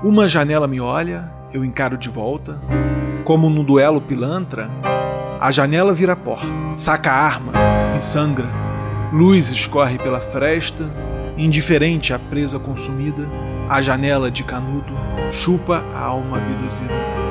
Uma janela me olha, eu encaro de volta. Como no duelo pilantra, a janela vira porta, saca a arma, e sangra. Luz escorre pela fresta, indiferente à presa consumida. A janela de canudo chupa a alma abduzida.